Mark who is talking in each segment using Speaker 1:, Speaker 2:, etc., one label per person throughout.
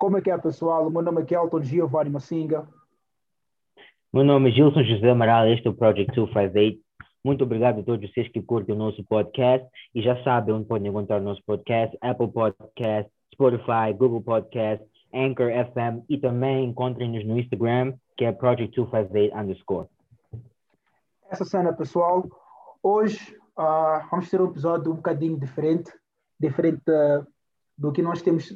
Speaker 1: Como é que é, pessoal? O meu nome é Kelton Giovanni Massinga.
Speaker 2: Meu nome é Gilson José Amaral, este é o Project 258. Muito obrigado a todos vocês que curtem o nosso podcast e já sabem onde podem encontrar o nosso podcast, Apple Podcast, Spotify, Google Podcast, Anchor FM e também encontrem-nos no Instagram, que é Project258 underscore.
Speaker 1: Essa cena, pessoal, hoje uh, vamos ter um episódio um bocadinho diferente, diferente uh, do que nós temos.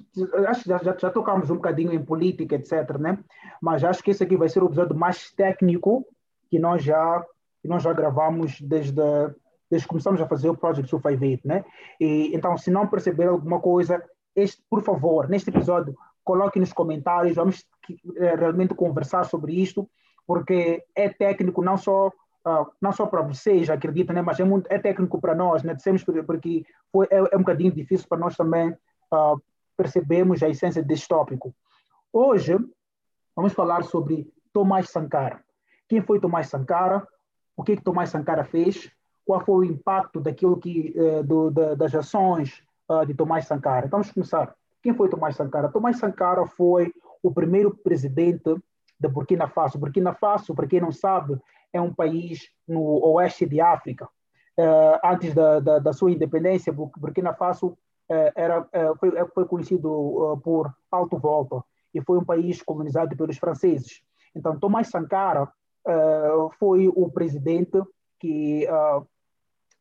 Speaker 1: Acho que já, já, tocamos um bocadinho em política, etc., né? Mas acho que esse aqui vai ser o episódio mais técnico que nós já que nós já gravamos desde, desde que começamos a fazer o Project 258, né? E, então, se não perceber alguma coisa, este, por favor, neste episódio, coloque nos comentários, vamos é, realmente conversar sobre isto, porque é técnico não só uh, não só para vocês, acredito, né? Mas é muito é técnico para nós, né? Dissemos porque foi é, é um bocadinho difícil para nós também uh, percebermos a essência deste tópico. Hoje vamos falar sobre Tomás Sankara. Quem foi Tomás Sankara? o que, que Tomás Sankara fez, qual foi o impacto daquilo que, uh, do, da, das ações uh, de Tomás Sankara. Vamos começar. Quem foi Tomás Sankara? Tomás Sankara foi o primeiro presidente da Burkina Faso. Burkina Faso, para quem não sabe, é um país no oeste de África. Uh, antes da, da, da, sua independência, Burkina Faso era, foi, foi, conhecido por Alto Volta e foi um país colonizado pelos franceses. Então, Tomás Sankara uh, foi o presidente que, uh,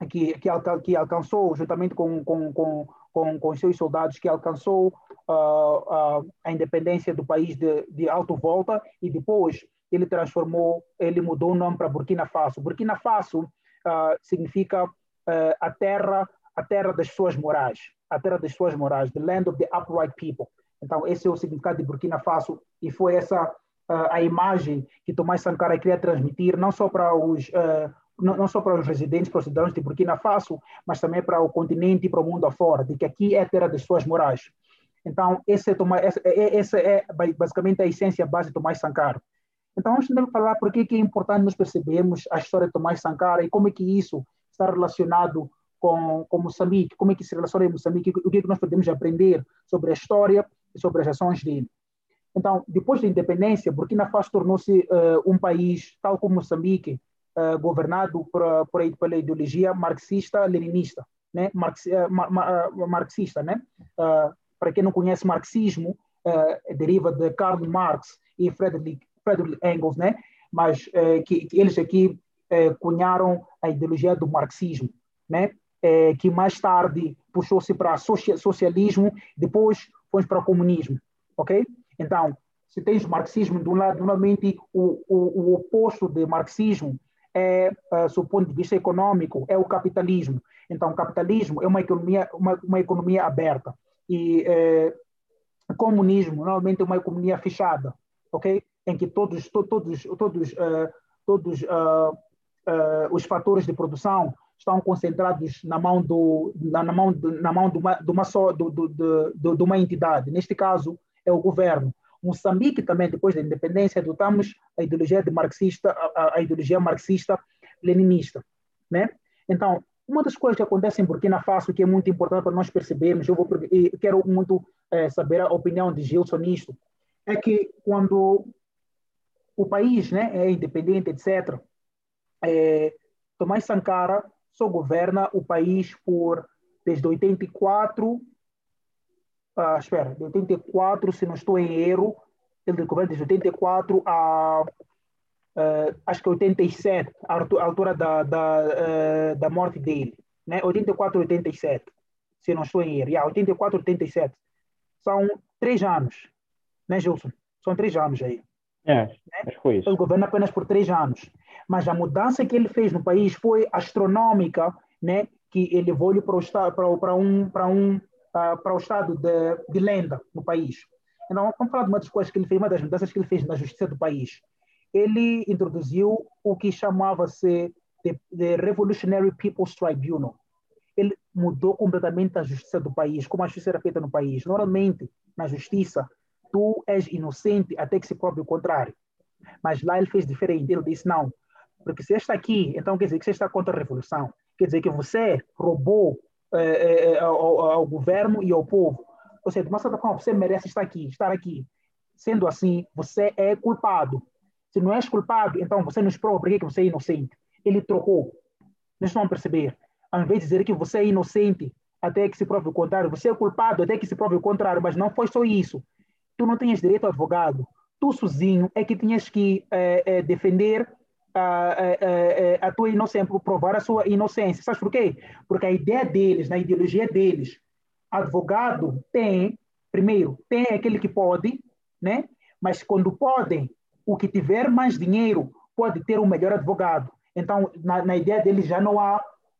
Speaker 1: que, que, alca que, alcançou, juntamente com, com, com, com, com seus soldados, que alcançou a independência do país de, de Alto Volta e depois ele transformou, ele mudou o nome para Burkina Faso. Burkina Faso significa a terra a terra das pessoas morais, a terra das pessoas morais, the land of the upright people. Então, esse é o significado de Burkina Faso e foi essa a imagem que Tomás Sankara queria transmitir, não só para os uh, não, não, só para os residentes, para os cidadãos de Burkina Faso, mas também para o continente e para o mundo afora, de que aqui é a terra das suas morais. Então, esse é, Tomás, essa, é, essa é basicamente a essência base de Tomás Sankara. Então, vamos falar por que é importante nós percebermos a história de Tomás Sankara e como é que isso está relacionado com, com Moçambique, como é que se relaciona em Moçambique, o que, é que nós podemos aprender sobre a história e sobre as ações dele. Então, depois da independência, Burkina Faso tornou-se uh, um país, tal como Moçambique, uh, governado por, por, pela ideologia marxista-leninista, né? Marx, uh, ma, ma, marxista, né? para quem não conhece marxismo, deriva de Karl Marx e Friedrich Engels, né? Mas que, que, eles aqui cunharam a ideologia do marxismo, né? Que mais tarde puxou-se para socialismo, depois foi para o comunismo, ok? Então, se tens marxismo de um lado, normalmente o, o, o oposto de marxismo é, uh, sob o ponto de vista econômico, é o capitalismo. Então, o capitalismo é uma economia, uma, uma economia aberta. E eh, comunismo, normalmente, é uma economia fechada, ok? Em que todos, to, todos, todos, uh, todos uh, os fatores de produção estão concentrados na mão do na, na mão na mão de uma, de uma só do, do, do, de uma entidade neste caso é o governo. Moçambique também, depois da independência, adotamos a ideologia de marxista, a, a ideologia marxista-leninista, né? Então, uma das coisas que acontece em Burkina Faso, que é muito importante para nós percebermos, eu, vou, eu quero muito é, saber a opinião de Gilson nisto, é que quando o país né, é independente, etc., é, Tomás Sankara só governa o país por desde 84 ah, espera, de 84, se não estou em erro, ele governa de 84 a uh, acho que 87, a altura da, da, uh, da morte dele, né? 84, 87, se não estou em erro, yeah, 84, 87. São três anos, né, Gilson? São três anos aí.
Speaker 2: É, né? foi isso.
Speaker 1: Ele governa apenas por três anos. Mas a mudança que ele fez no país foi astronômica, né? Que ele evoluiu para, para, para um, para um uh, para o estado de, de, lenda no país. Então, vamos falar de uma das coisas que ele fez, uma das mudanças que ele fez na justiça do país. Ele introduziu o que chamava-se de, de Revolutionary People's Tribunal. Ele mudou completamente a justiça do país, como a justiça era feita no país. Normalmente, na justiça, tu és inocente até que se prove o contrário. Mas lá ele fez diferente. Ele disse: não, porque se está aqui, então quer dizer que você está contra a revolução. Quer dizer que você roubou eh, eh, ao, ao, governo e ao povo. ou seja, de uma certa forma, você merece estar aqui, estar aqui. Sendo assim, você é culpado. Se não és culpado, então você nos prova por que você é inocente. Ele trocou. Nós vamos perceber. Ao invés de dizer que você é inocente até que se prove o contrário, você é culpado até que se prove o contrário, mas não foi só isso. Tu não tinhas direito ao advogado. Tu sozinho é que tinhas que defender a, a, a, tua inocência, provar a sua inocência. Sabe por quê? Porque a ideia deles, na ideologia deles, advogado tem, primeiro, tem aquele que pode, né? Mas quando podem, o que tiver mais dinheiro pode ter o melhor advogado. Então, na, na ideia deles já não há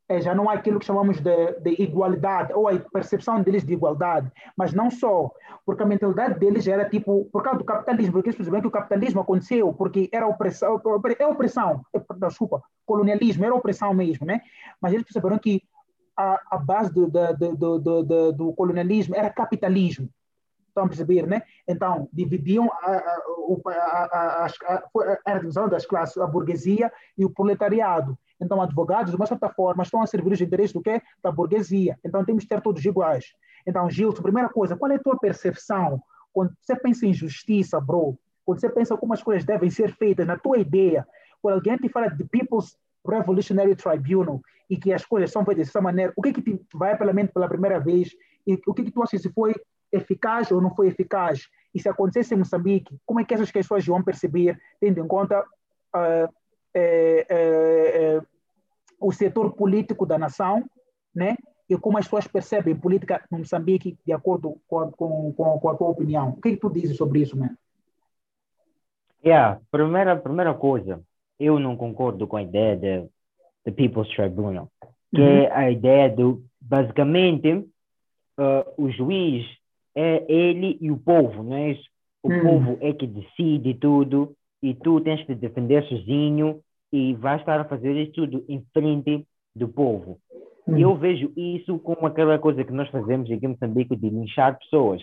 Speaker 1: é, já não há aquilo que chamamos de, de, igualdade, ou a percepção deles de igualdade, mas não só, porque a mentalidade deles era tipo, por causa do capitalismo, porque eles perceberam que o capitalismo aconteceu porque era opressão, é opressão, desculpa, colonialismo, era opressão mesmo, né? Mas eles perceberam que a, a base do, do, do, do, colonialismo era capitalismo, Estão a perceber, né? Então, dividiam a, a, a, a, divisão das classes, a burguesia e o proletariado. Então, advogados, de uma certa forma, estão a servir os interesses do quê? Da burguesia. Então, temos que ter todos iguais. Então, Gilson, primeira coisa, qual é a tua percepção quando você pensa em justiça, bro? Quando você pensa como as coisas devem ser feitas, na tua ideia, quando alguém te fala de People's Revolutionary Tribunal e que as coisas são feitas dessa maneira, o que que te vai pela mente pela primeira vez e o que que tu achas se foi eficaz ou não foi eficaz? E se acontecesse em Moçambique, como é que essas pessoas vão perceber, tendo em conta uh, o setor político da nação, né? E como as pessoas percebem política no Moçambique de acordo com a, com, com, com a tua opinião. O que, é que tu dizes sobre isso, né?
Speaker 2: Yeah, primeira, primeira coisa, eu não concordo com a ideia de, de People's Tribunal, que uhum. é a ideia do, basicamente, uh, o juiz é ele e o povo, não é isso? O hum. povo é que decide tudo e tu tens que defender sozinho e vais estar a fazer isso tudo em frente do povo. Hum. Eu vejo isso como aquela coisa que nós fazemos aqui em Moçambique de linchar pessoas.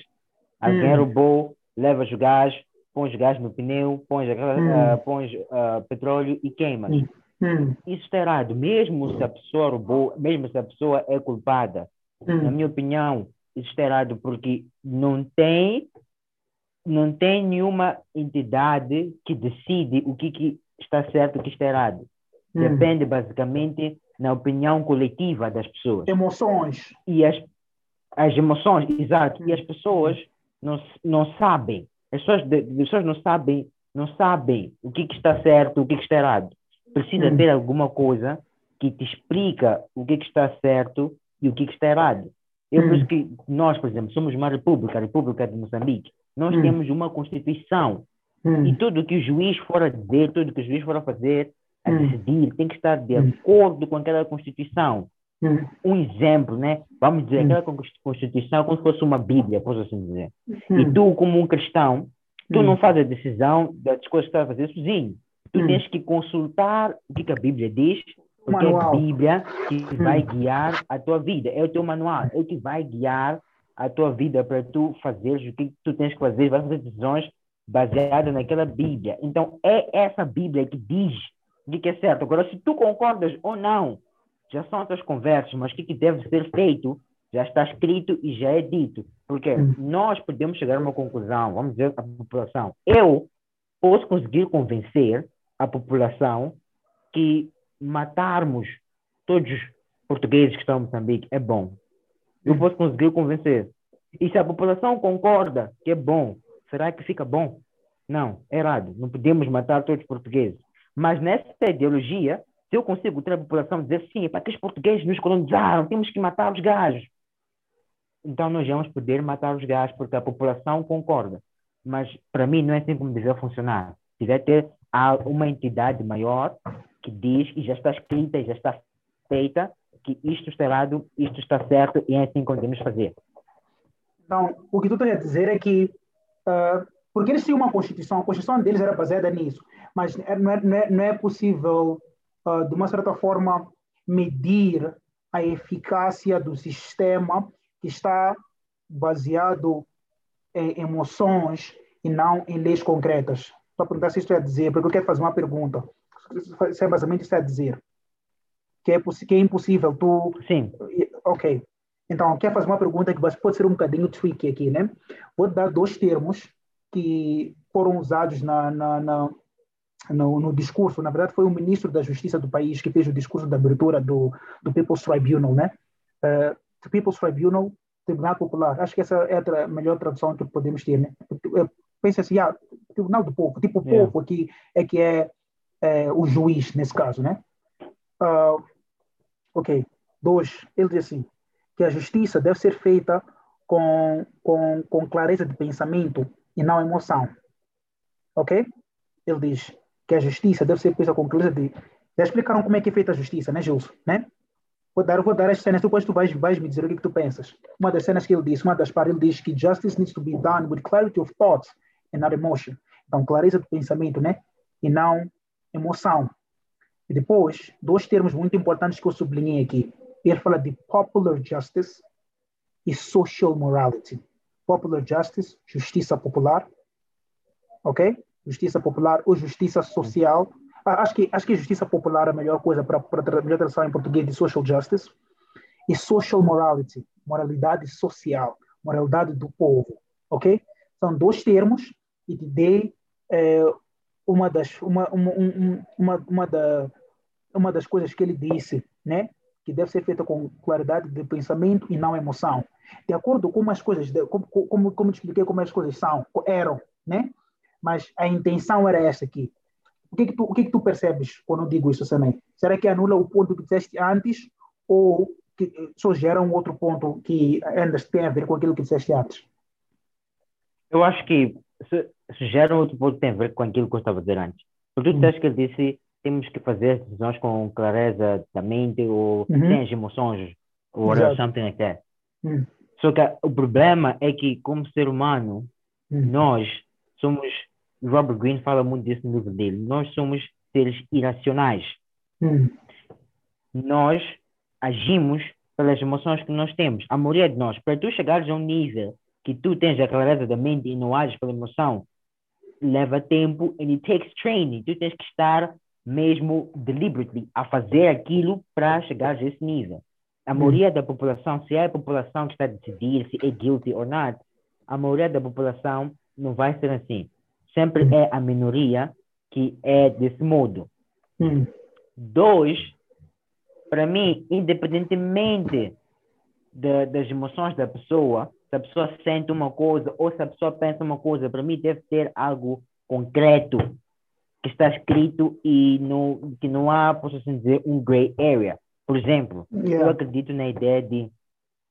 Speaker 2: Alguém hum. roubou, leva os gás, põe os gás no pneu, põe, uh, põe uh, petróleo e queima. Hum. hum. Isso está errado. Mesmo se a pessoa roubou, mesmo se a pessoa é culpada, hum. na minha opinião, isso está errado porque não tem não tem nenhuma entidade que decide o que, que está certo o que está errado. Hum. Depende basicamente na opinião coletiva das pessoas.
Speaker 1: Emoções.
Speaker 2: E as, as emoções, exato. Hum. E as pessoas não, não sabem. As pessoas, as pessoas não sabem não sabem o que, que está certo, o que, que está errado. Precisa hum. ter alguma coisa que te explica o que, que está certo e o que, que está errado. Eu hum. penso que nós, por exemplo, somos uma república, a República de Moçambique. Nós hum. temos uma Constituição. Hum. E tudo que o juiz for a dizer, tudo que o juiz for a fazer, a hum. decidir, tem que estar de hum. acordo com aquela Constituição. Hum. Um exemplo, né? Vamos dizer, aquela Constituição como se fosse uma Bíblia, posso assim dizer. E tu, como um cristão, tu não fazes a decisão das coisas que estás a fazer sozinho. Tu tens que consultar o que, que a Bíblia diz, porque manual. é a Bíblia que vai guiar a tua vida. É o teu manual, é o que vai guiar a tua vida para tu fazeres o que tu tens que fazer, vai fazer decisões baseadas naquela Bíblia. Então, é essa Bíblia que diz o que é certo. Agora, se tu concordas ou não, já são outras conversas, mas o que, deve ser feito já está escrito e já é dito. Porque hum. nós podemos chegar a uma conclusão, vamos dizer, a população. Eu posso conseguir convencer a população que matarmos todos os portugueses que estão em Moçambique é bom. Eu posso conseguir convencer. E se a população concorda que é bom, será que fica bom? Não, é errado. Não podemos matar todos os portugueses. Mas nessa ideologia, se eu consigo ter a população dizer sim, para que os portugueses nos colonizaram, temos que matar os gajos. Então nós vamos poder matar os gajos porque a população concorda. Mas para mim não é assim como deve funcionar. Deve ter uma entidade maior que diz e já está escrita e já está feita que isto está errado, isto está certo e é assim que devemos fazer.
Speaker 1: Então, o que tu estás a dizer é que, porque eles tinham uma Constituição, a Constituição deles era baseada nisso, mas não é, não é, não é possível, uh, de uma certa forma, medir a eficácia do sistema que está baseado em emoções e não em leis concretas. Estou a perguntar se isto é a dizer, porque eu quero fazer uma pergunta. Se é basicamente isso é a dizer que é, que é impossível tu.
Speaker 2: Sim.
Speaker 1: Ok. Então, quer fazer uma pergunta que pode ser um bocadinho tricky aqui, né? Vou dar dois termos que foram usados na, na, na no, no, discurso. Na verdade, foi o ministro da Justiça do país que fez o discurso de abertura do, do People's Tribunal, né? Uh, the People's Tribunal, Tribunal Popular. Acho que essa é a melhor tradução que podemos ter, né? Pensa assim, ah, Tribunal do Povo. Tipo, o yeah. povo aqui é que é, é, o juiz, nesse caso, né? Uh, ok. Dois, ele diz assim, que a justiça deve ser feita com, com, com clareza de pensamento e não emoção. Ok? Ele diz que a justiça deve ser feita com clareza de... Já explicaram como é que é feita a justiça, né, Gilson? Né? Vou dar, vou dar as cenas, depois tu vais, vais me dizer o que, é que tu pensas. Uma das cenas que ele disse, uma das partes, ele diz que justice needs to be done with clarity of thought and not emotion. Então, clareza de pensamento, né? E não emoção. E depois, dois termos muito importantes que eu sublinhei aqui. Ele fala de popular justice e social morality. Popular justice, justiça popular, ok? Justiça popular ou justiça social ah, acho que, acho que justiça popular é a melhor coisa para a melhor tradução em português de social justice. E social morality, moralidade social, moralidade do povo, ok? São dois termos e te dei é, uma das uma uma, uma, uma, da, uma das coisas que ele disse, né? Que deve ser feita com claridade de pensamento e não emoção. De acordo com as coisas, como, como, como te expliquei como as coisas são, eram, né? Mas a intenção era essa aqui o que, que, tu, o que, que tu percebes quando eu digo isso, Sanei? Será que anula o ponto que disseste antes ou que só gera um outro ponto que ainda tem a ver com aquilo que disseste antes?
Speaker 2: Eu acho que se, se gera um outro ponto que tem a ver com aquilo que eu estava a dizer antes. Porque tu hum. disseste que ele disse temos que fazer decisões com clareza da mente ou uhum. sem as emoções ou Exato. something like that. Hum. Só que o problema é que, como ser humano, hum. nós somos Robert Greene fala muito disso no livro dele. Nós somos seres irracionais. Hum. Nós agimos pelas emoções que nós temos. A maioria de nós, para tu chegares a um nível que tu tens a clareza da mente e não ages pela emoção, leva tempo and it takes training. Tu tens que estar mesmo deliberately a fazer aquilo para chegar a esse nível. A maioria hum. da população, se é a população que está a decidir se é guilty ou not, a maioria da população não vai ser assim sempre é a minoria que é desse modo. Hum. Dois, para mim, independentemente de, das emoções da pessoa, se a pessoa sente uma coisa ou se a pessoa pensa uma coisa, para mim deve ter algo concreto que está escrito e que não há, posso assim dizer, um gray area. Por exemplo, yeah. eu acredito na ideia de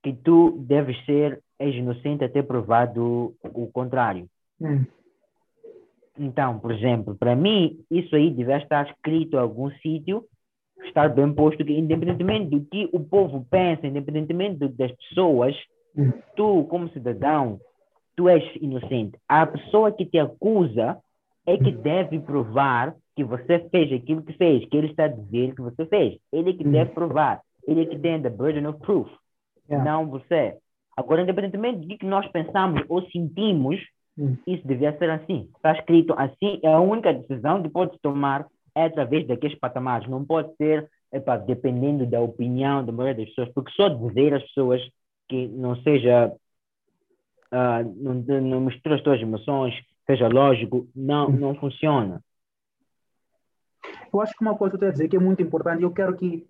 Speaker 2: que tu deves ser inocente até provado o contrário. Hum. Então, por exemplo, para mim, isso aí deve estar escrito em algum sítio, estar bem posto, que independentemente do que o povo pensa, independentemente das pessoas, hum. tu, como cidadão, tu és inocente. A pessoa que te acusa é que deve provar que você fez aquilo que fez, que ele está dizer que você fez. Ele é que deve provar. Ele é que tem the burden of proof, yeah. não você. Agora, independentemente do que nós pensamos ou sentimos, Hum. Isso devia ser assim. Está escrito assim, é a única decisão que pode tomar é através daqueles patamares. Não pode ser epa, dependendo da opinião da maioria das pessoas, porque só dizer às pessoas que não seja, uh, não, não mistura as suas emoções, seja lógico, não, hum. não funciona.
Speaker 1: Eu acho que uma coisa que eu estou a dizer que é muito importante, eu quero que,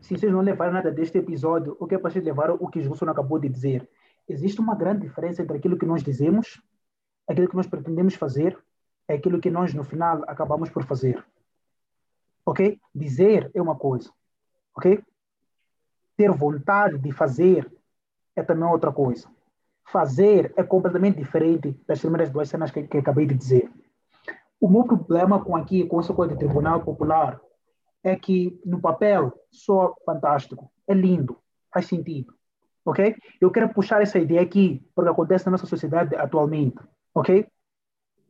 Speaker 1: se vocês não levarem nada deste episódio, eu quero para vocês levar o que o Gilson acabou de dizer. Existe uma grande diferença entre aquilo que nós dizemos aquilo que nós pretendemos fazer é aquilo que nós, no final, acabamos por fazer. Ok? Dizer é uma coisa. Ok? Ter vontade de fazer é também outra coisa. Fazer é completamente diferente das primeiras duas cenas que, que acabei de dizer. O meu problema com aqui, com essa coisa de Tribunal Popular, é que no papel só fantástico, é lindo, faz sentido, ok? Eu quero puxar essa ideia aqui porque acontece na nossa sociedade atualmente ok?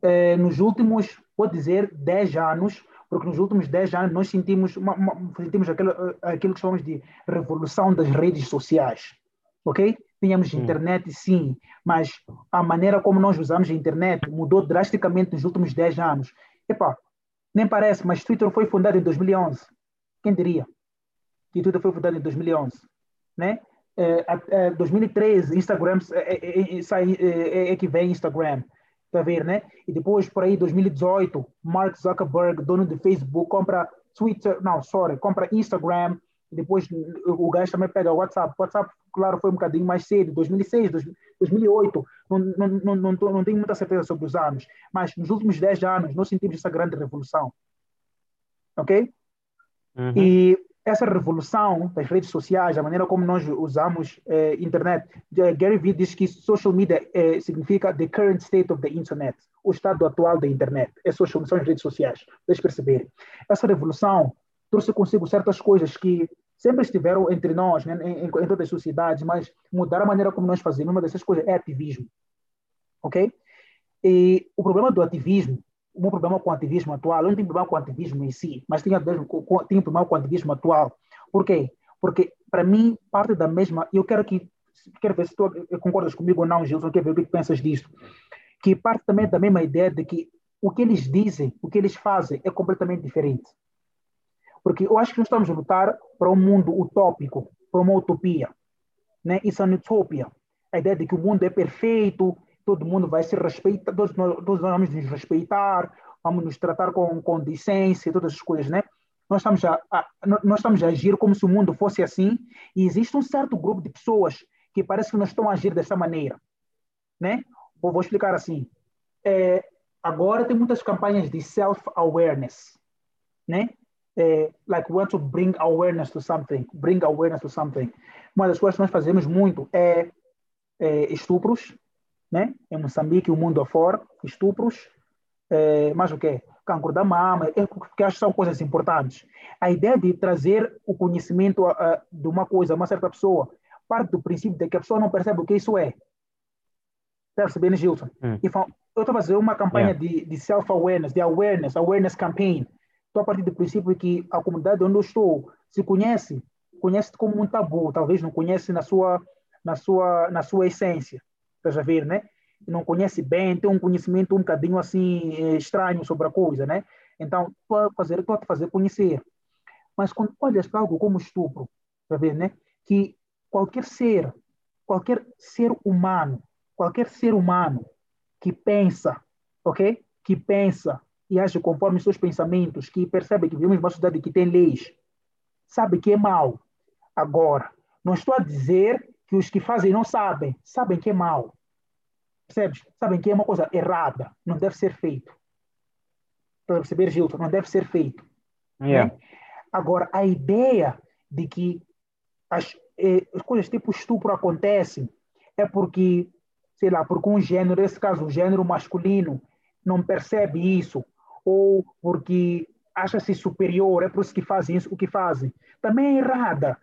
Speaker 1: É, nos últimos, vou dizer, 10 anos, porque nos últimos 10 anos nós sentimos, uma, uma, sentimos aquilo, aquilo que chamamos de revolução das redes sociais, ok? Tínhamos hum. internet, sim, mas a maneira como nós usamos a internet mudou drasticamente nos últimos 10 anos. Epa, nem parece, mas Twitter foi fundado em 2011. Quem diria? Que Twitter foi fundado em 2011, né? é, é, 2013, Instagram é, é, é, é, que vem Instagram, tá ver, né? E depois, por aí, 2018, Mark Zuckerberg, dono do Facebook, compra Twitter, não, sorry, compra Instagram, depois o gajo também pega o WhatsApp. O WhatsApp, claro, foi um bocadinho mais cedo, 2006, 2008, não, não, não, não, não tenho muita certeza sobre os anos, mas nos últimos 10 anos nós sentimos essa grande revolução. Ok? Uhum. E essa revolução das redes sociais, a maneira como nós usamos eh, internet, Gary Vee diz que social media eh, significa the current state of the internet, o estado atual da internet. É social, são as redes sociais, vocês perceberem. Essa revolução trouxe consigo certas coisas que sempre estiveram entre nós, né, em, em, todas as sociedades, mas mudar a maneira como nós fazemos, uma dessas coisas é ativismo. Ok? E o problema do ativismo meu problema com o ativismo atual, eu não tenho problema com o ativismo em si, mas tenho, tenho problema com o ativismo atual. Por quê? Porque, para mim, parte da mesma. Eu quero que. Quero ver se tu concordas comigo ou não, Gilson, quero ver o que pensas disto. Que parte também da mesma ideia de que o que eles dizem, o que eles fazem é completamente diferente. Porque eu acho que nós estamos a lutar para um mundo utópico, para uma utopia. Né? Isso é uma utopia. A ideia de que o mundo é perfeito, todo mundo vai se respeitar, todos, todos vamos nos respeitar, vamos nos tratar com, decência, todas as coisas, né? Nós estamos, a, a, nós estamos a agir como se o mundo fosse assim, e existe um certo grupo de pessoas que parece que não estão a agir dessa maneira, né? Vou, vou explicar assim. É, agora tem muitas campanhas de self-awareness, né? É, like we want to bring awareness to something, bring awareness to something. Uma das coisas que nós fazemos muito é, é estupros, né? Em Moçambique, o mundo afora, estupros, é, mais o quê? Cancro da mama, é, que acho que são coisas importantes. A ideia de trazer o conhecimento uh, de uma coisa a uma certa pessoa parte do princípio de que a pessoa não percebe o que isso é. Está percebendo, Gilson? Hum. eu estou fazendo uma campanha yeah. de, de self-awareness, de awareness, awareness campaign. Estou a partir do princípio que a comunidade onde eu estou se conhece, conhece como um tabu, talvez não conhece na sua, na sua, na sua essência. Estás a ver, né? Não conhece bem, tem um conhecimento um bocadinho assim eh, estranho sobre a coisa, né? Então, estou a fazer, estou a fazer conhecer. Mas quando olhas para algo como estupro, a ver, né? Que qualquer ser, qualquer ser humano, qualquer ser humano que pensa, ok? Que pensa e age conforme seus pensamentos, que percebe que vivemos uma sociedade que tem leis, sabe que é mal. Agora, não estou a dizer que os que fazem não sabem, sabem que é mal. Percebes? Sabem que é uma coisa errada, não deve ser feito. Para perceber, Gilton, não deve ser feito.
Speaker 2: Yeah. Né?
Speaker 1: Agora, a ideia de que as, eh, as coisas tipo estupro acontecem é porque, sei lá, porque um gênero, nesse caso, o gênero masculino, não percebe isso, ou porque acha-se superior, é por isso que fazem isso, o que fazem. Também é errada.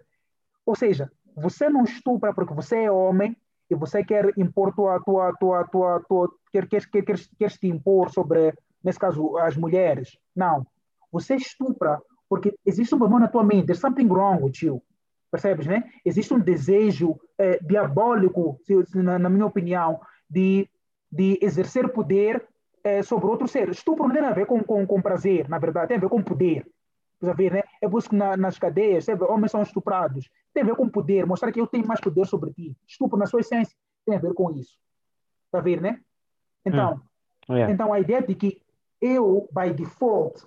Speaker 1: Ou seja, você não estupra porque você é homem e você quer impor tua, tua, tua, tua, tua quer, quer, quer, quer, quer te impor sobre, nesse caso, as mulheres. Não. Você estupra porque existe um problema na tua mente. There's something wrong you. Percebes, né? Existe um desejo é, diabólico, na, na, minha opinião, de, de exercer poder é, sobre outro ser. Estupro não tem a ver com, com, com prazer, na verdade, tem a ver com poder. Precisa ver, né? É por isso que na, nas cadeias, sabe, homens são estuprados. Tem a ver com poder, mostrar que eu tenho mais poder sobre ti. Estupro, na sua essência, tem a ver com isso. Está a ver, né? Então, hum. yeah. então a ideia de que eu, by default,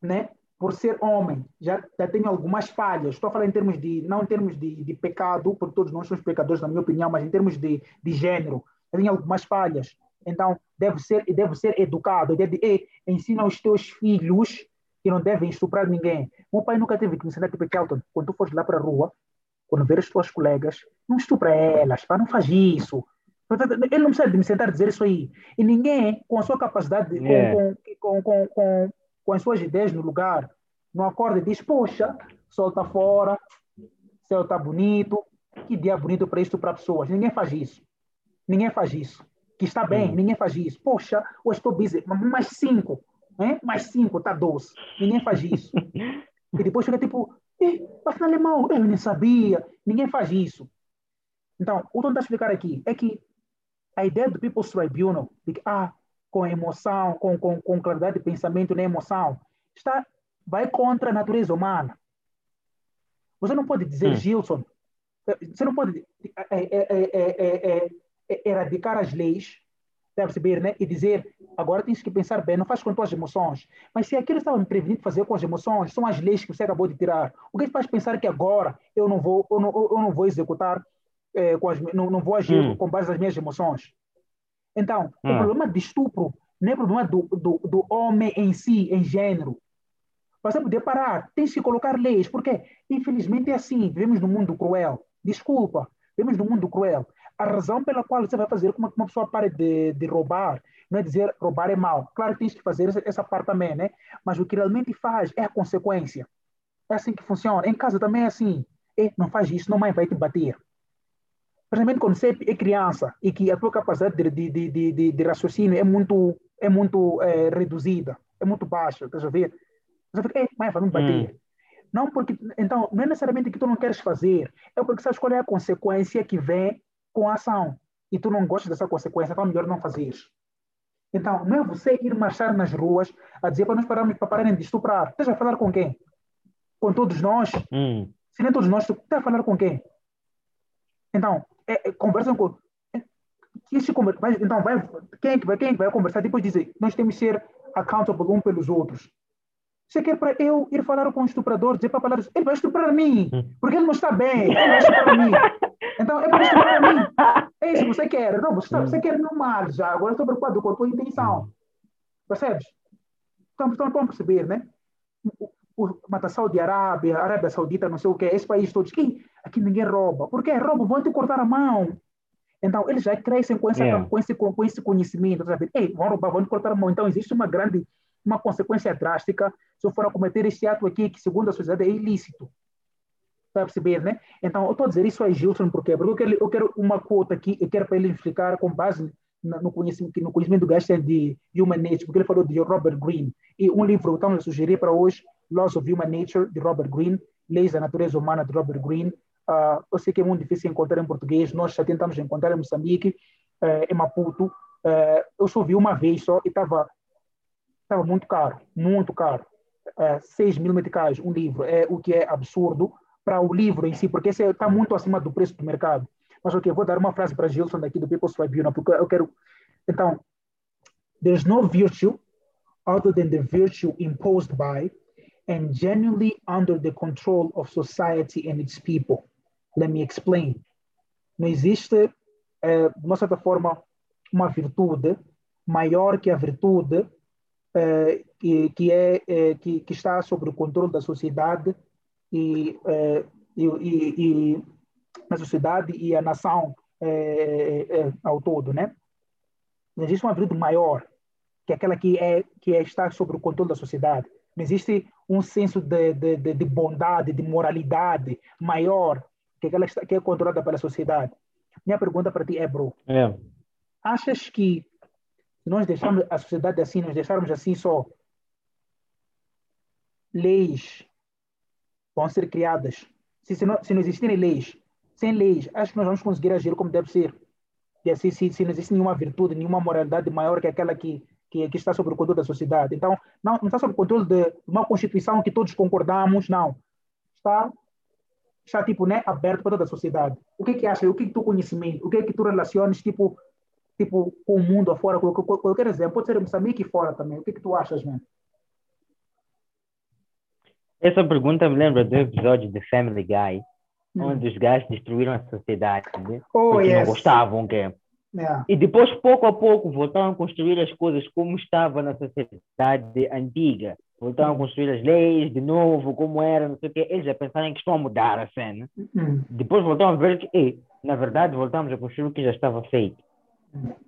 Speaker 1: né, por ser homem, já, já tenho algumas falhas. Estou a falar em termos de, não em termos de, de pecado, porque todos nós somos pecadores, na minha opinião, mas em termos de, de gênero, tenho algumas falhas. Então, deve ser, deve ser educado. A ideia de, ensina os teus filhos que não devem estuprar ninguém. Meu pai nunca teve que me ensinar, tipo, Kelton, quando tu fores lá para a rua, quando ver as tuas colegas, não estupra elas, pá, não faz isso. Ele não precisa de me sentar a dizer isso aí. E ninguém, com a sua capacidade, yeah. com, com, com, com, com as suas ideias no lugar, não acorda e diz, poxa, sol está fora, céu está bonito, que dia bonito para estuprar pessoas. Ninguém faz isso. Ninguém faz isso. Que está bem, hum. ninguém faz isso. Poxa, hoje estou busy, mais cinco né? mais cinco, tá doce. Ninguém faz isso. e depois fica tipo, mas alemão, eu nem sabia. Ninguém faz isso. Então, o que eu estou explicar aqui é que a ideia do People's Tribunal, de que, ah, com emoção, com, com, com claridade de pensamento na emoção, está, vai contra a natureza humana. Você não pode dizer, hum. Gilson, Você não pode é, erradicar as leis, deve perceber, né? E dizer, agora tens que pensar bem, não faz com tuas emoções. Mas se aquilo estava me prevenindo fazer com as emoções, são as leis que você acabou de tirar. O que faz pensar que agora eu não vou, eu não, eu não vou executar, com as, não, não vou agir hum. com base nas minhas emoções? Então, hum. o problema de estupro não é problema do, do, do homem em si, em gênero. Você poder parar, tem que colocar leis, porque infelizmente é assim, vivemos num mundo cruel. Desculpa, vivemos num mundo cruel. A razão pela qual você vai fazer com que uma pessoa pare de, de roubar, não é dizer roubar é mal. Claro que tem que fazer essa, parte também, né? Mas o que realmente faz é a consequência. É assim que funciona. Em casa também é assim. E não faz isso, não mãe vai te bater. Principalmente quando você é criança e que a tua capacidade de, de, de, de, de raciocínio é muito é muito é, reduzida, é muito baixa, estás a ver? Você fica, ei, mãe, vai me bater. Hum. Não porque, então, não é necessariamente que tu não queres fazer, é porque sabes qual é a consequência que vem com a ação. E tu não gostas dessa consequência, então é melhor não fazer. Então, não é você ir marchar nas ruas a dizer para nós pararmos para pararem de estuprar. Estás a falar com quem? Com todos nós? Hum. Se nem todos nós, tu estás a falar com quem? Então, é, é, conversam com este, vai, então, vai, quem, é que vai, quem é que vai conversar depois dizer nós temos que ser accountable um pelos outros? Você quer para eu ir falar com o estuprador, dizer para falar, ele vai estuprar a mim, hum. porque ele não está bem, ele vai estuprar a mim. Então, é para estuprar a mim. É isso que você quer. Não, você, está, você quer meu mal já, agora estou preocupado com a tua intenção. Percebes? Então, então vamos perceber, né? O, o, a Saudi Arábia, Arábia Saudita, não sei o que, esse país todos, aqui, aqui ninguém rouba. Por quê? Rouba, vão te cortar a mão. Então, eles já crescem com, essa, yeah. com, esse, com esse conhecimento. Sabe? Ei, vão roubar, vão cortar a mão. Então, existe uma grande, uma consequência drástica se eu for a cometer este ato aqui, que segundo a sociedade é ilícito. Está a perceber, né? Então, eu estou a dizer isso a Gilson, por quê? Porque eu quero, eu quero uma quota aqui, eu quero para ele explicar com base no conhecimento, no conhecimento do Gaster de Human Nature, porque ele falou de Robert Greene. E um livro estamos a sugerir para hoje, Laws of Human Nature, de Robert Greene, Leis da Natureza Humana, de Robert Greene, Uh, eu sei que é muito difícil encontrar em português, nós já tentamos encontrar em Moçambique, uh, em Maputo. Uh, eu só vi uma vez só e estava tava muito caro, muito caro. Uh, 6 mil meticais um livro, é o que é absurdo para o livro em si, porque está muito acima do preço do mercado. Mas ok, vou dar uma frase para Gilson daqui do People's Tribunal, porque eu quero... Então, there's no virtue other than the virtue imposed by and genuinely under the control of society and its people. Let me explain. Não existe, é, de uma certa forma, uma virtude maior que a virtude é, que, que, é, é, que, que, está sob o controle da sociedade e, é, e, e, e na sociedade e a nação ao todo, né? Não existe uma virtude maior que aquela que é que é, está sob o controle da sociedade. Não existe um senso de, de, de bondade, de moralidade maior que, ela está, que é controlada pela sociedade. Minha pergunta para ti é, bro, é. achas que se nós deixarmos a sociedade assim, nós deixarmos assim só, leis vão ser criadas? Se, se, não, se não existirem leis, sem leis, acho que nós vamos conseguir agir como deve ser. E assim, se, se não existe nenhuma virtude, nenhuma moralidade maior que aquela que, que, que está sob o controle da sociedade. Então, não, não está sob o controle de uma Constituição que todos concordamos, não. Está está tipo né aberto para toda a sociedade o que é que acha o que é que tu conhecimento o que é que tu relacionas tipo tipo com o mundo afora qualquer exemplo pode ser Moçambique fora também o que é que tu achas mano
Speaker 2: essa pergunta me lembra do episódio de Family Guy hum. onde os gajos destruíram a sociedade né? oh, porque yes. não gostavam que Yeah. E depois, pouco a pouco, voltaram a construir as coisas como estava na sociedade antiga voltaram a construir as leis de novo, como era, não sei o quê. Eles já pensaram que estão a mudar a cena. Uhum. Depois voltaram a ver que, na verdade, voltamos a construir o que já estava feito.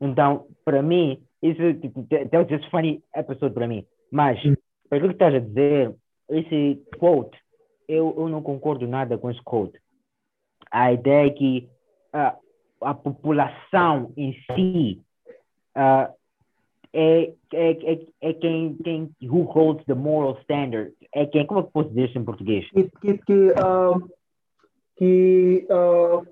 Speaker 2: Então, para mim, isso é um funny episode para mim. Mas, uhum. para o que estás a dizer, esse quote, eu, eu não concordo nada com esse quote. A ideia é que uh, a população em si uh, é, é, é, é quem, quem who holds the moral standard. É quem, como é que posso dizer isso em português?
Speaker 1: Que, que, que, uh, que, uh,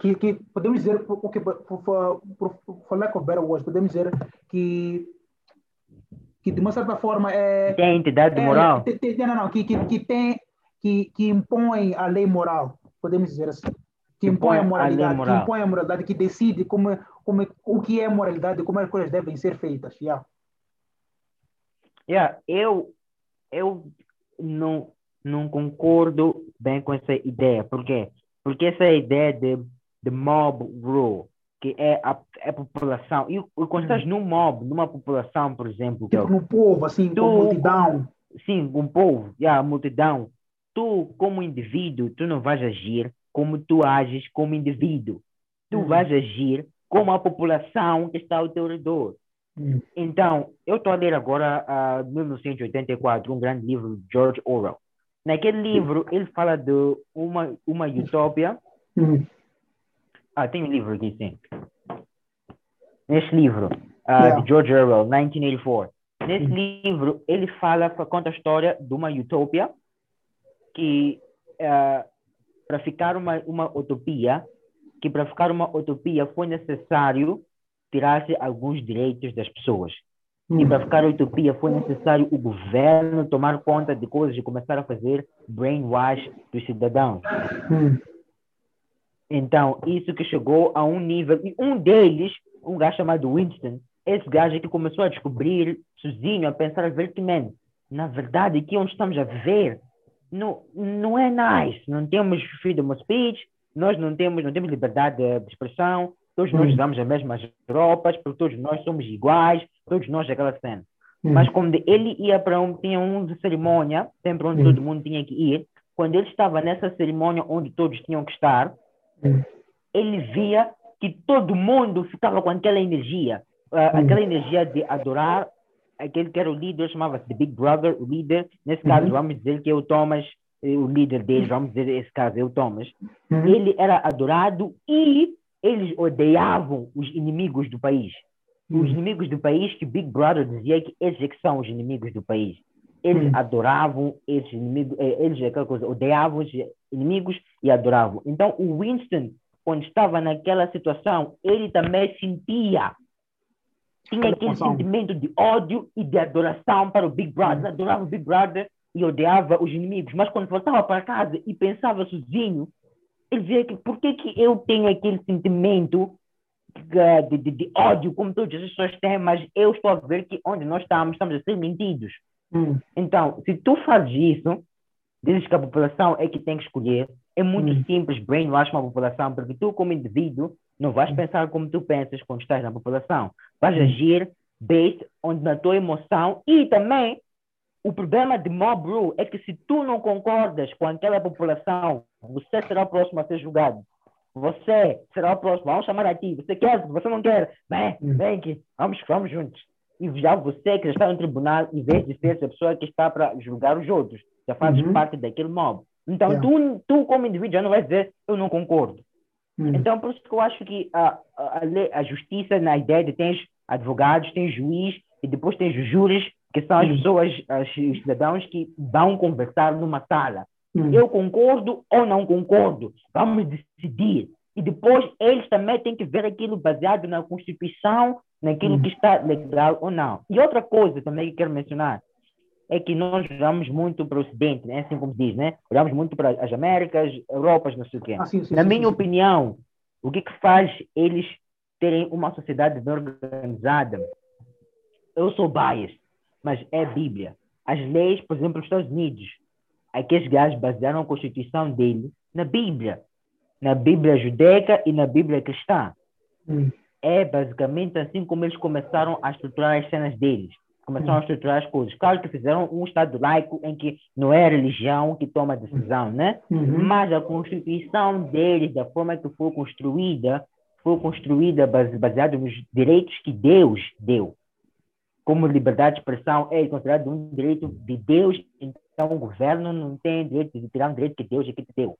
Speaker 1: que, que, podemos dizer, porque, for, for, for lack of better words, podemos dizer que que de uma certa forma é
Speaker 2: tem entidade é, moral
Speaker 1: tem, tem, não não que, que, que tem que, que impõe a lei moral, podemos dizer assim. Que impõe a moralidade, a que impõe a moralidade, que decide como, como, o que é moralidade, como as coisas devem ser feitas. Yeah.
Speaker 2: Yeah, eu, eu não, não concordo bem com essa ideia. Por quê? Porque essa ideia de, de mob rule, que é a, a população. E, quando estás num mob, numa população, por exemplo.
Speaker 1: Tipo no povo, assim, tu, multidão.
Speaker 2: Sim, um povo, yeah, multidão. Tu, como indivíduo, tu não vais agir como tu ages como indivíduo. Tu uhum. vais agir como a população que está ao teu redor. Uhum. Então, eu estou a ler agora uh, 1984, um grande livro de George Orwell. Naquele livro, ele fala de uma, uma utopia. Uhum. Ah, tem um livro aqui, sim. Nesse livro, uh, yeah. de George Orwell, 1984. Nesse uhum. livro, ele fala, conta a história de uma utopia que, uh, para ficar uma, uma utopia, que para ficar uma utopia foi necessário tirar-se alguns direitos das pessoas. E para ficar utopia foi necessário o governo tomar conta de coisas e começar a fazer brainwash dos cidadãos. Hum. Então, isso que chegou a um nível. E um deles, um gajo chamado Winston, esse gajo que começou a descobrir sozinho, a pensar, a ver que, man, na verdade, aqui onde estamos a viver, não, não é nice. Não temos freedom of speech, nós não temos, não temos liberdade de expressão, todos nós hum. usamos as mesmas roupas, porque todos nós somos iguais, todos nós aquela cena. Hum. Mas quando ele ia para um, tinha um de cerimônia, sempre onde hum. todo mundo tinha que ir, quando ele estava nessa cerimônia onde todos tinham que estar, hum. ele via que todo mundo ficava com aquela energia, uh, aquela energia de adorar aquele que era o líder, chamava-se The Big Brother, o líder, nesse caso uhum. vamos dizer que é o Thomas, eh, o líder deles, vamos dizer esse caso é o Thomas, uhum. ele era adorado e eles odiavam os inimigos do país. Os hum. inimigos do país que Big Brother dizia que eles é que são os inimigos do país. Eles hum. adoravam esses inimigos, eh, eles aquela coisa, odiavam os inimigos e adoravam. Então o Winston, quando estava naquela situação, ele também sentia tinha aquele sentimento de ódio e de adoração para o Big Brother. Hum. Adorava o Big Brother e odiava os inimigos. Mas quando voltava para casa e pensava sozinho, ele vê que por que, que eu tenho aquele sentimento de, de, de, ódio, como todas as pessoas têm, mas eu estou a ver que onde nós estamos, estamos a ser mentidos. Hum. Então, se tu fazes isso, dizes que a população é que tem que escolher, é muito hum. simples brainwash uma população, porque tu, como indivíduo, não vais hum. pensar como tu pensas quando estás na população. Vais hum. agir based onde na tua emoção e também o problema de mob rule é que se tu não concordas com aquela população, você será o próximo a ser julgado. Você será o próximo. Vamos chamar a ti. Você quer, você não quer. Vem, hum. vem aqui. Vamos, vamos juntos. E já você que já está no tribunal, em vez de ser essa pessoa que está para julgar os outros, já fazes uhum. parte daquele mob. Então, yeah. tu, tu, como indivíduo, já não vais dizer, eu não concordo. Uhum. Então, por isso que eu acho que a, a, a, justiça, na ideia de tens advogados, tens juiz, e depois tens júris, que são as uhum. pessoas, os cidadãos que vão conversar numa sala. Hum. Eu concordo ou não concordo. Vamos decidir. E depois eles também têm que ver aquilo baseado na Constituição, naquilo hum. que está legal ou não. E outra coisa também que quero mencionar é que nós olhamos muito para o Ocidente, né? assim como diz, né? olhamos muito para as Américas, Europas, não sei o quê. Ah, sim, sim, na sim, minha opinião, o que, que faz eles terem uma sociedade bem organizada? Eu sou biased, mas é Bíblia. As leis, por exemplo, nos Estados Unidos, aqueles gajos basearam a constituição dele na Bíblia, na Bíblia judaica e na Bíblia cristã. Hum. É basicamente assim como eles começaram a estruturar as cenas deles. Começaram hum. a estruturar as coisas. Claro que fizeram um Estado laico em que não é a religião que toma a decisão, né? Uhum. Mas a constituição deles, da forma que foi construída, foi construída baseada nos direitos que Deus deu. Como liberdade de expressão é considerado um direito de Deus, então, o governo não tem direito de tirar um direito que Deus é que te deu.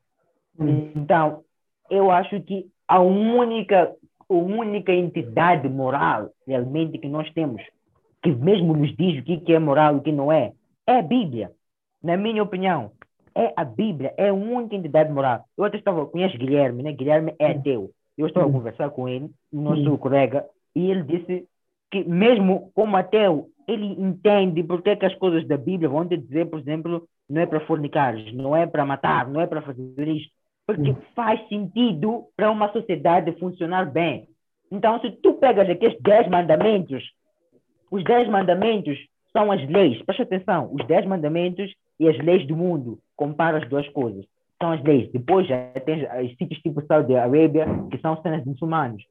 Speaker 2: Hum. Então, eu acho que a única, a única entidade moral realmente que nós temos, que mesmo nos diz o que é moral e o que não é, é a Bíblia. Na minha opinião, é a Bíblia, é a única entidade moral. Eu até estava, conhece Guilherme, né? Guilherme é ateu. Eu estava a conversar com ele, nosso colega, e ele disse que mesmo como ateu, ele entende porque é que as coisas da Bíblia vão te dizer, por exemplo, não é para fornicar, não é para matar, não é para fazer isto. Porque faz sentido para uma sociedade funcionar bem. Então, se tu pegas aqueles dez mandamentos, os dez mandamentos são as leis. Presta atenção, os dez mandamentos e as leis do mundo. Compara as duas coisas. São as leis. Depois já tem os sítios tipo Saudi Arábia, que são cenas muçulmanos.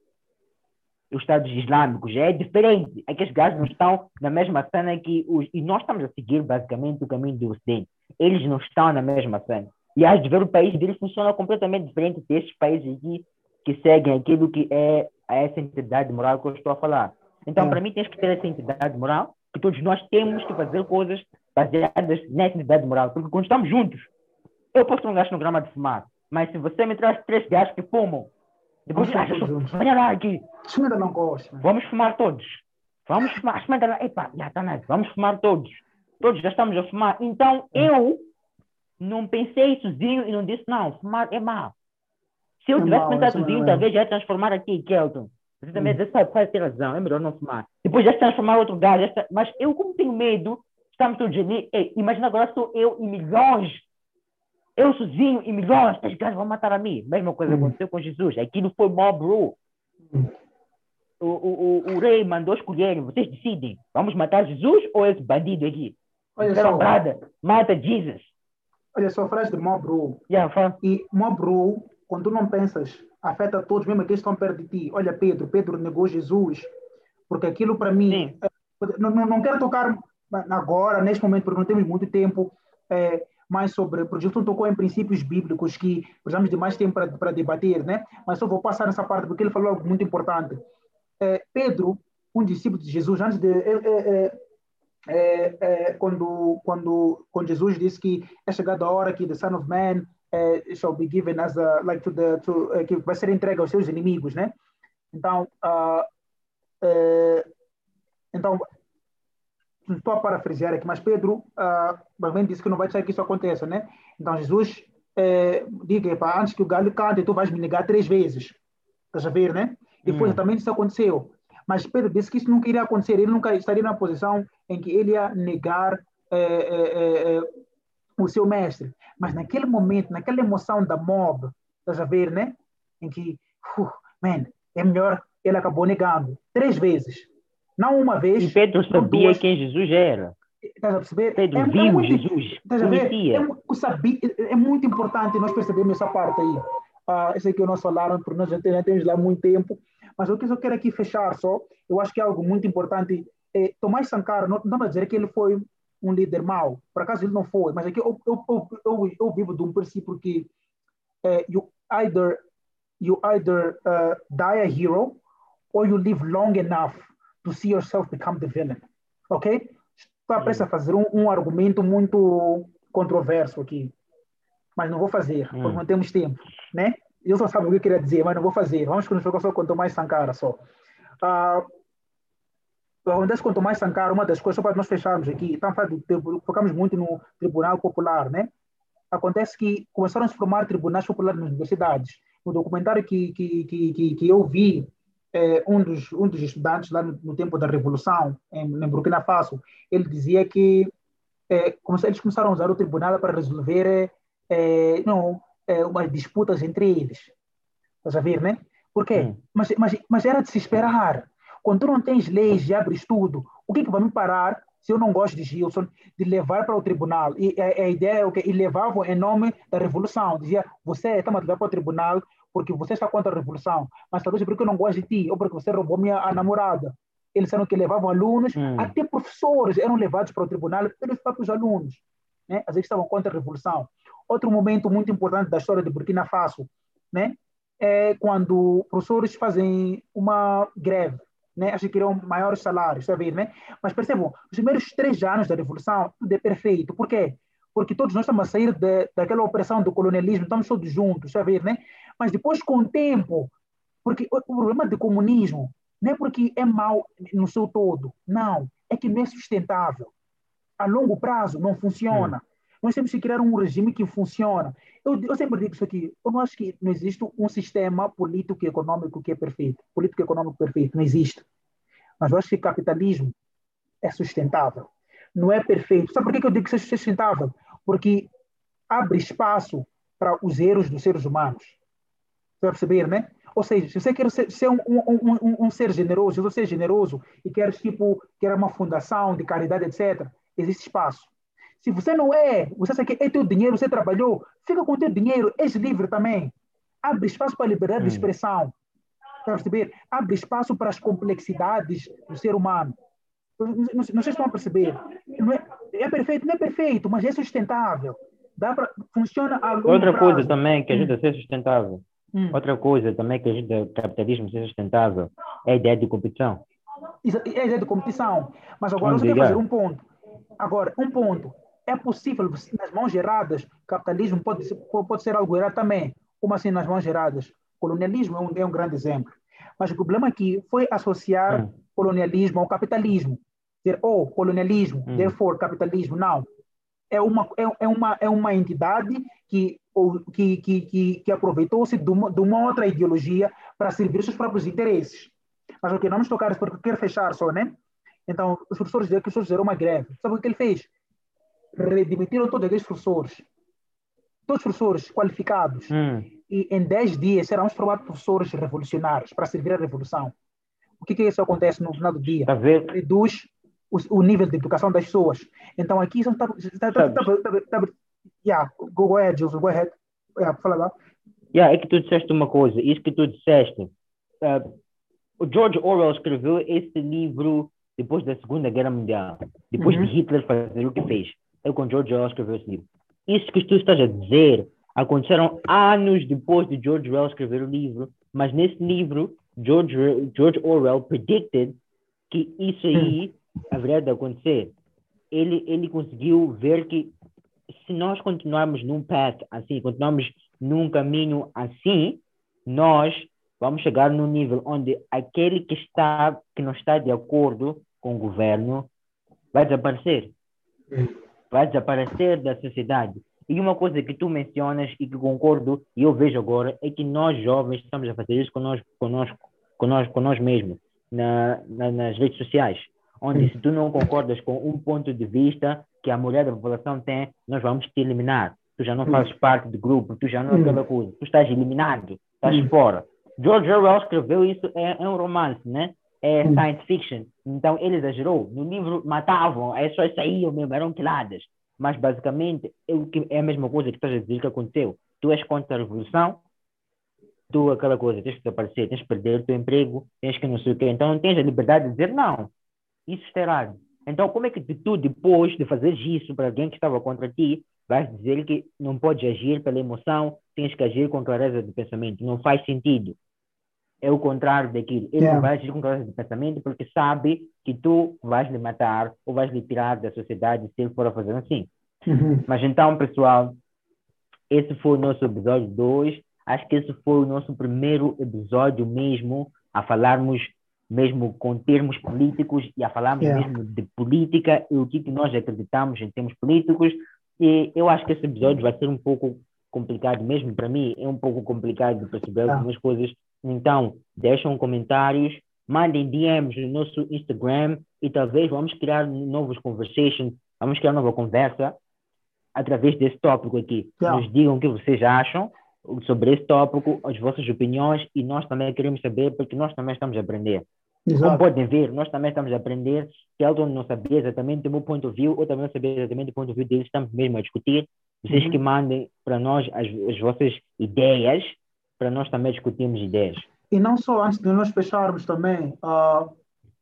Speaker 2: Os Estados Islâmicos é diferente. Aqueles gajos não estão na mesma cena que os. E nós estamos a seguir basicamente o caminho do Ocidente. Eles não estão na mesma cena. E às ver o país deles funciona completamente diferente desses países aqui que seguem aquilo que é essa entidade moral que eu estou a falar. Então, é. para mim, tens que ter essa entidade moral, que todos nós temos que fazer coisas baseadas nessa entidade moral. Porque quando estamos juntos, eu posso não gastar no grama de fumar, mas se você me traz três gajos que fumam, depois
Speaker 1: vamos
Speaker 2: olha lá aqui.
Speaker 1: Ximenda não gosta.
Speaker 2: Vamos fumar todos. Vamos fumar. Ximenda lá, epa, já está nice. Vamos fumar todos. Todos já estamos a fumar. Então, eu não pensei sozinho e não disse, não, fumar é mal. Se eu é tivesse pensado sozinho, é talvez já ia transformar aqui, Kelton. Você também hum. sabe, faz ter razão, é melhor não fumar. Depois já se transformar outro gajo. Mas eu, como tenho medo, estamos todos ali. Ei, imagina agora sou eu e milhões. Eu sozinho e milhões. Estes gajos vão matar a mim. Mesma coisa hum. aconteceu com Jesus. Aquilo foi mob. O, o, o, o, rei mandou escolherem. Vocês decidem. Vamos matar Jesus ou esse bandido aqui? Olha só. Brada, mata Jesus.
Speaker 1: Olha só, frase de mob rule.
Speaker 2: Yeah,
Speaker 1: e mob rule, quando tu não pensas afeta todos, mesmo aqueles que estão perto de ti. Olha, Pedro, Pedro negou Jesus, porque aquilo para mim, é, não, não, não, quero tocar agora, neste momento, porque não temos muito tempo, é, mais sobre, porque Jesus tocou em princípios bíblicos que precisamos de mais tempo para debater, né? Mas só vou passar nessa parte porque ele falou algo muito importante. É, Pedro, um discípulo de Jesus, antes de é, é, é, quando, quando, quando Jesus disse que é chegada a hora que the Son of Man shall be given as a, like to the, to, que vai ser entregue aos seus inimigos, né? Então, uh, uh, então estou a parafrasear aqui, mas Pedro uh, disse que não vai deixar que isso aconteça, né? Então Jesus uh, diga, antes que o galho cante, tu vais me negar três vezes. Estás a ver, né? Foi hum. exatamente isso aconteceu. Mas Pedro disse que isso nunca iria acontecer, ele nunca estaria na posição em que ele ia negar eh, o seu mestre. Mas naquele momento, naquela emoção da mob, estás a ver, né? Em que, uh, man, é melhor, ele acabou negando três vezes. Não uma vez.
Speaker 2: E Pedro sabia duas. quem Jesus era.
Speaker 1: Estás a perceber?
Speaker 2: Pedro é, viu é muito, Jesus. Estás a ver?
Speaker 1: É, é, muito importante nós percebermos essa parte aí. Esse aqui é o nosso alarme, porque nós já temos lá muito tempo. Mas o que eu quero aqui fechar só, eu acho que é algo muito importante. É, Tomás Sankara, não, não dizer que ele foi um líder mau. Por acaso ele não foi, mas aqui eu, eu, eu, eu, eu vivo de um princípio que uh, you either you either uh, die a hero or you live long enough to see yourself become the villain. Ok? Estou prestes a fazer um, um, argumento muito controverso aqui, mas não vou fazer, porque hum. não temos tempo, né? Eu só sabe o que eu queria dizer, mas não vou fazer. Vamos continuar só com mais Sankara só. Uh, acontece com Tomás Sankara, uma das coisas, só para nós fecharmos aqui, então, focamos muito no Tribunal Popular, né? Acontece que começaram a se formar tribunais populares nas universidades. No documentário que, que, que, que eu vi, é, um, dos, um dos estudantes lá no, no tempo da Revolução, em, em, Burkina Faso, ele dizia que é, eles começaram a usar o tribunal para resolver é, não, é, umas disputas entre eles. Estás a ver, né? Por quê? Hum. Mas, mas, mas era de se esperar quando tu não tens leis e abres tudo, o que, que vai me parar se eu não gosto de Gilson, de levar para o tribunal? E a, a ideia é o que e levavam em nome da revolução. Dizia, você está a levar para o tribunal porque você está contra a revolução, mas talvez porque eu não gosto de ti, ou porque você roubou minha namorada. Eles eram que levavam alunos, hum. até professores eram levados para o tribunal pelos próprios alunos. Né? Às vezes estavam contra a revolução. Outro momento muito importante da história de Burkina Faso né? é quando professores fazem uma greve né? Acho que queriam maiores salários, está ver, né? Mas percebam, os primeiros três anos da Revolução, tudo é perfeito. Por quê? Porque todos nós estamos a sair de, daquela opressão do colonialismo, estamos todos juntos, está ver, né? Mas depois, com o tempo, porque o, o problema do comunismo não é porque é mau no seu todo, não, é que não é sustentável. A longo prazo não funciona. Hum. Nós temos que criar um regime que funciona. Eu, eu sempre digo isso aqui. Eu não acho que não existe um sistema político e econômico que é perfeito. Político e econômico perfeito. Não existe. Mas eu acho que capitalismo é sustentável. Não é perfeito. Sabe por que eu digo que é sustentável? porque abre espaço para os erros dos seres humanos. Vai perceber, né? Ou seja, se você quer ser, ser um, um, um, um, ser generoso, se você é generoso e quer, tipo, quer uma fundação de caridade, etc., existe espaço. Se você não é, você sabe que é teu dinheiro, você trabalhou, fica com o teu dinheiro, és livre também. Abre espaço para a liberdade hum. de expressão. Para perceber? Abre espaço para as complexidades do ser humano. Não, não, não sei se estão a perceber. Não é, é perfeito, não é perfeito, mas é sustentável. Dá pra, funciona a longo
Speaker 2: Outra
Speaker 1: prazo.
Speaker 2: coisa também que ajuda hum. a ser sustentável. Hum. Outra coisa também que ajuda o capitalismo a ser sustentável é a ideia de competição.
Speaker 1: É a ideia de competição. Mas agora Vamos você quer fazer um ponto. Agora, um ponto. É possível, nas mãos geradas, capitalismo pode ser, pode ser algo errado também. Como assim nas mãos geradas? Colonialismo é um, é um grande exemplo. Mas o problema aqui foi associar hum. colonialismo ao capitalismo. Dizer, oh, colonialismo, hum. therefore capitalismo. Não. É uma, é, é, uma, é uma entidade que, que, que, que, que aproveitou-se de uma, de uma outra ideologia para servir seus próprios interesses. Mas o que não vamos tocar porque quero fechar só, né? Então, os professores que os fizeram uma greve. Sabe o que ele fez? Redemitiram todos aqueles professores. Todos os professores qualificados.
Speaker 2: Hum.
Speaker 1: E em 10 dias serão formados professores revolucionários para servir a revolução. O que, que isso acontece no final do dia?
Speaker 2: Tá
Speaker 1: Reduz o, o, nível de educação das pessoas. Então, aqui está. Tá, tá, tá, yeah, go ahead, Gilson, go ahead. Yeah, fala lá.
Speaker 2: Yeah, é que tu disseste uma coisa, isso que tu disseste. Uh, o George Orwell escreveu esse livro depois da Segunda Guerra Mundial, depois uhum. de Hitler fazer o que fez. É quando George Orwell escreveu esse livro. Isso que tu estás a dizer aconteceram anos depois de George Orwell escrever o livro, mas nesse livro, George, George Orwell predicted que isso aí haveria de acontecer. Ele, ele conseguiu ver que se nós continuarmos num path assim, continuarmos num caminho assim, nós vamos chegar num nível onde aquele que está que não está de acordo com o governo vai desaparecer. Vai desaparecer da sociedade. E uma coisa que tu mencionas e que concordo e eu vejo agora é que nós jovens estamos a fazer isso conosco, conosco, conosco, conosco mesmos na, na, nas redes sociais. Onde se tu não concordas com um ponto de vista que a mulher da população tem, nós vamos te eliminar. Tu já não fazes parte do grupo, tu já não é aquela coisa, tu estás eliminado, estás fora. George Orwell escreveu isso, é, é um romance, né? é hum. science fiction. Então ele exagerou. No livro matavam, as pessoas saíam mesmo, eram quiladas. Mas basicamente é, é a mesma coisa que estás a dizer que aconteceu. Tu és contra a revolução, tu aquela coisa, tens que desaparecer, tens que perder o teu emprego, tens que não sei o quê. Então não tens a liberdade de dizer não. Isso está errado. Então como é que tu, depois de fazer isso para alguém que estava contra ti, vais dizer que não podes agir pela emoção, tens que agir com clareza de pensamento? Não faz sentido é o contrário daquilo. Ele yeah. não vai agir com clareza de pensamento porque sabe que tu vais lhe matar ou vais lhe tirar da sociedade se ele for a fazer assim.
Speaker 1: Uhum.
Speaker 2: Mas então, pessoal, esse foi o nosso episódio 2. Acho que esse foi o nosso primeiro episódio mesmo a falarmos mesmo com termos políticos e a falarmos yeah. mesmo de política e o que nós acreditamos em termos políticos. E eu acho que esse episódio vai ser um pouco complicado mesmo para mim, é um pouco complicado perceber ah. algumas coisas. Então, deixem comentários, mandem DMs no nosso Instagram e talvez vamos criar novos conversations, vamos criar nova conversa através desse tópico aqui. Ah. Nos digam o que vocês acham sobre esse tópico, as vossas opiniões e nós também queremos saber porque nós também estamos a aprender. Exato. Como podem ver, nós também estamos a aprender. Se Elton não sabia exatamente do meu ponto de vista, ou também não sabia exatamente do ponto de vista deles, estamos mesmo a discutir. Vocês uhum. que mandem para nós as, as vossas ideias, para nós também discutirmos ideias.
Speaker 1: E não só antes de nós fecharmos também, uh,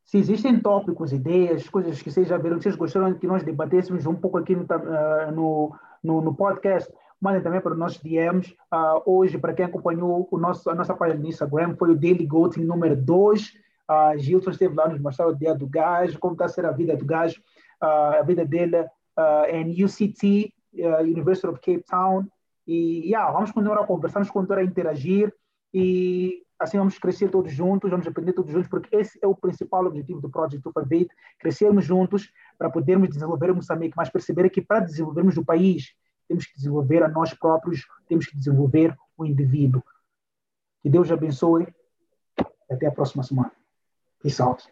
Speaker 1: se existem tópicos, ideias, coisas que vocês já viram, que vocês gostaram que nós debatêssemos um pouco aqui no, uh, no, no, no, podcast, mandem também para nossos DMs. Uh, hoje, para quem acompanhou o nosso, a nossa página no Instagram, foi o Daily Goating número 2. Uh, Gilson esteve lá nos mostrar o dia do gajo, como está a ser a vida do gajo, uh, a vida dele em UCT, University of Cape Town. E yeah, vamos continuar a conversar, vamos continuar a interagir e assim vamos crescer todos juntos, vamos aprender todos juntos, porque esse é o principal objetivo do Project Alphabet, crescermos juntos para podermos desenvolver Moçambique, mas perceber que para desenvolvermos o país, temos que desenvolver a nós próprios, temos que desenvolver o indivíduo. Que Deus abençoe. Até a próxima semana. Peace out.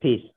Speaker 2: Peace.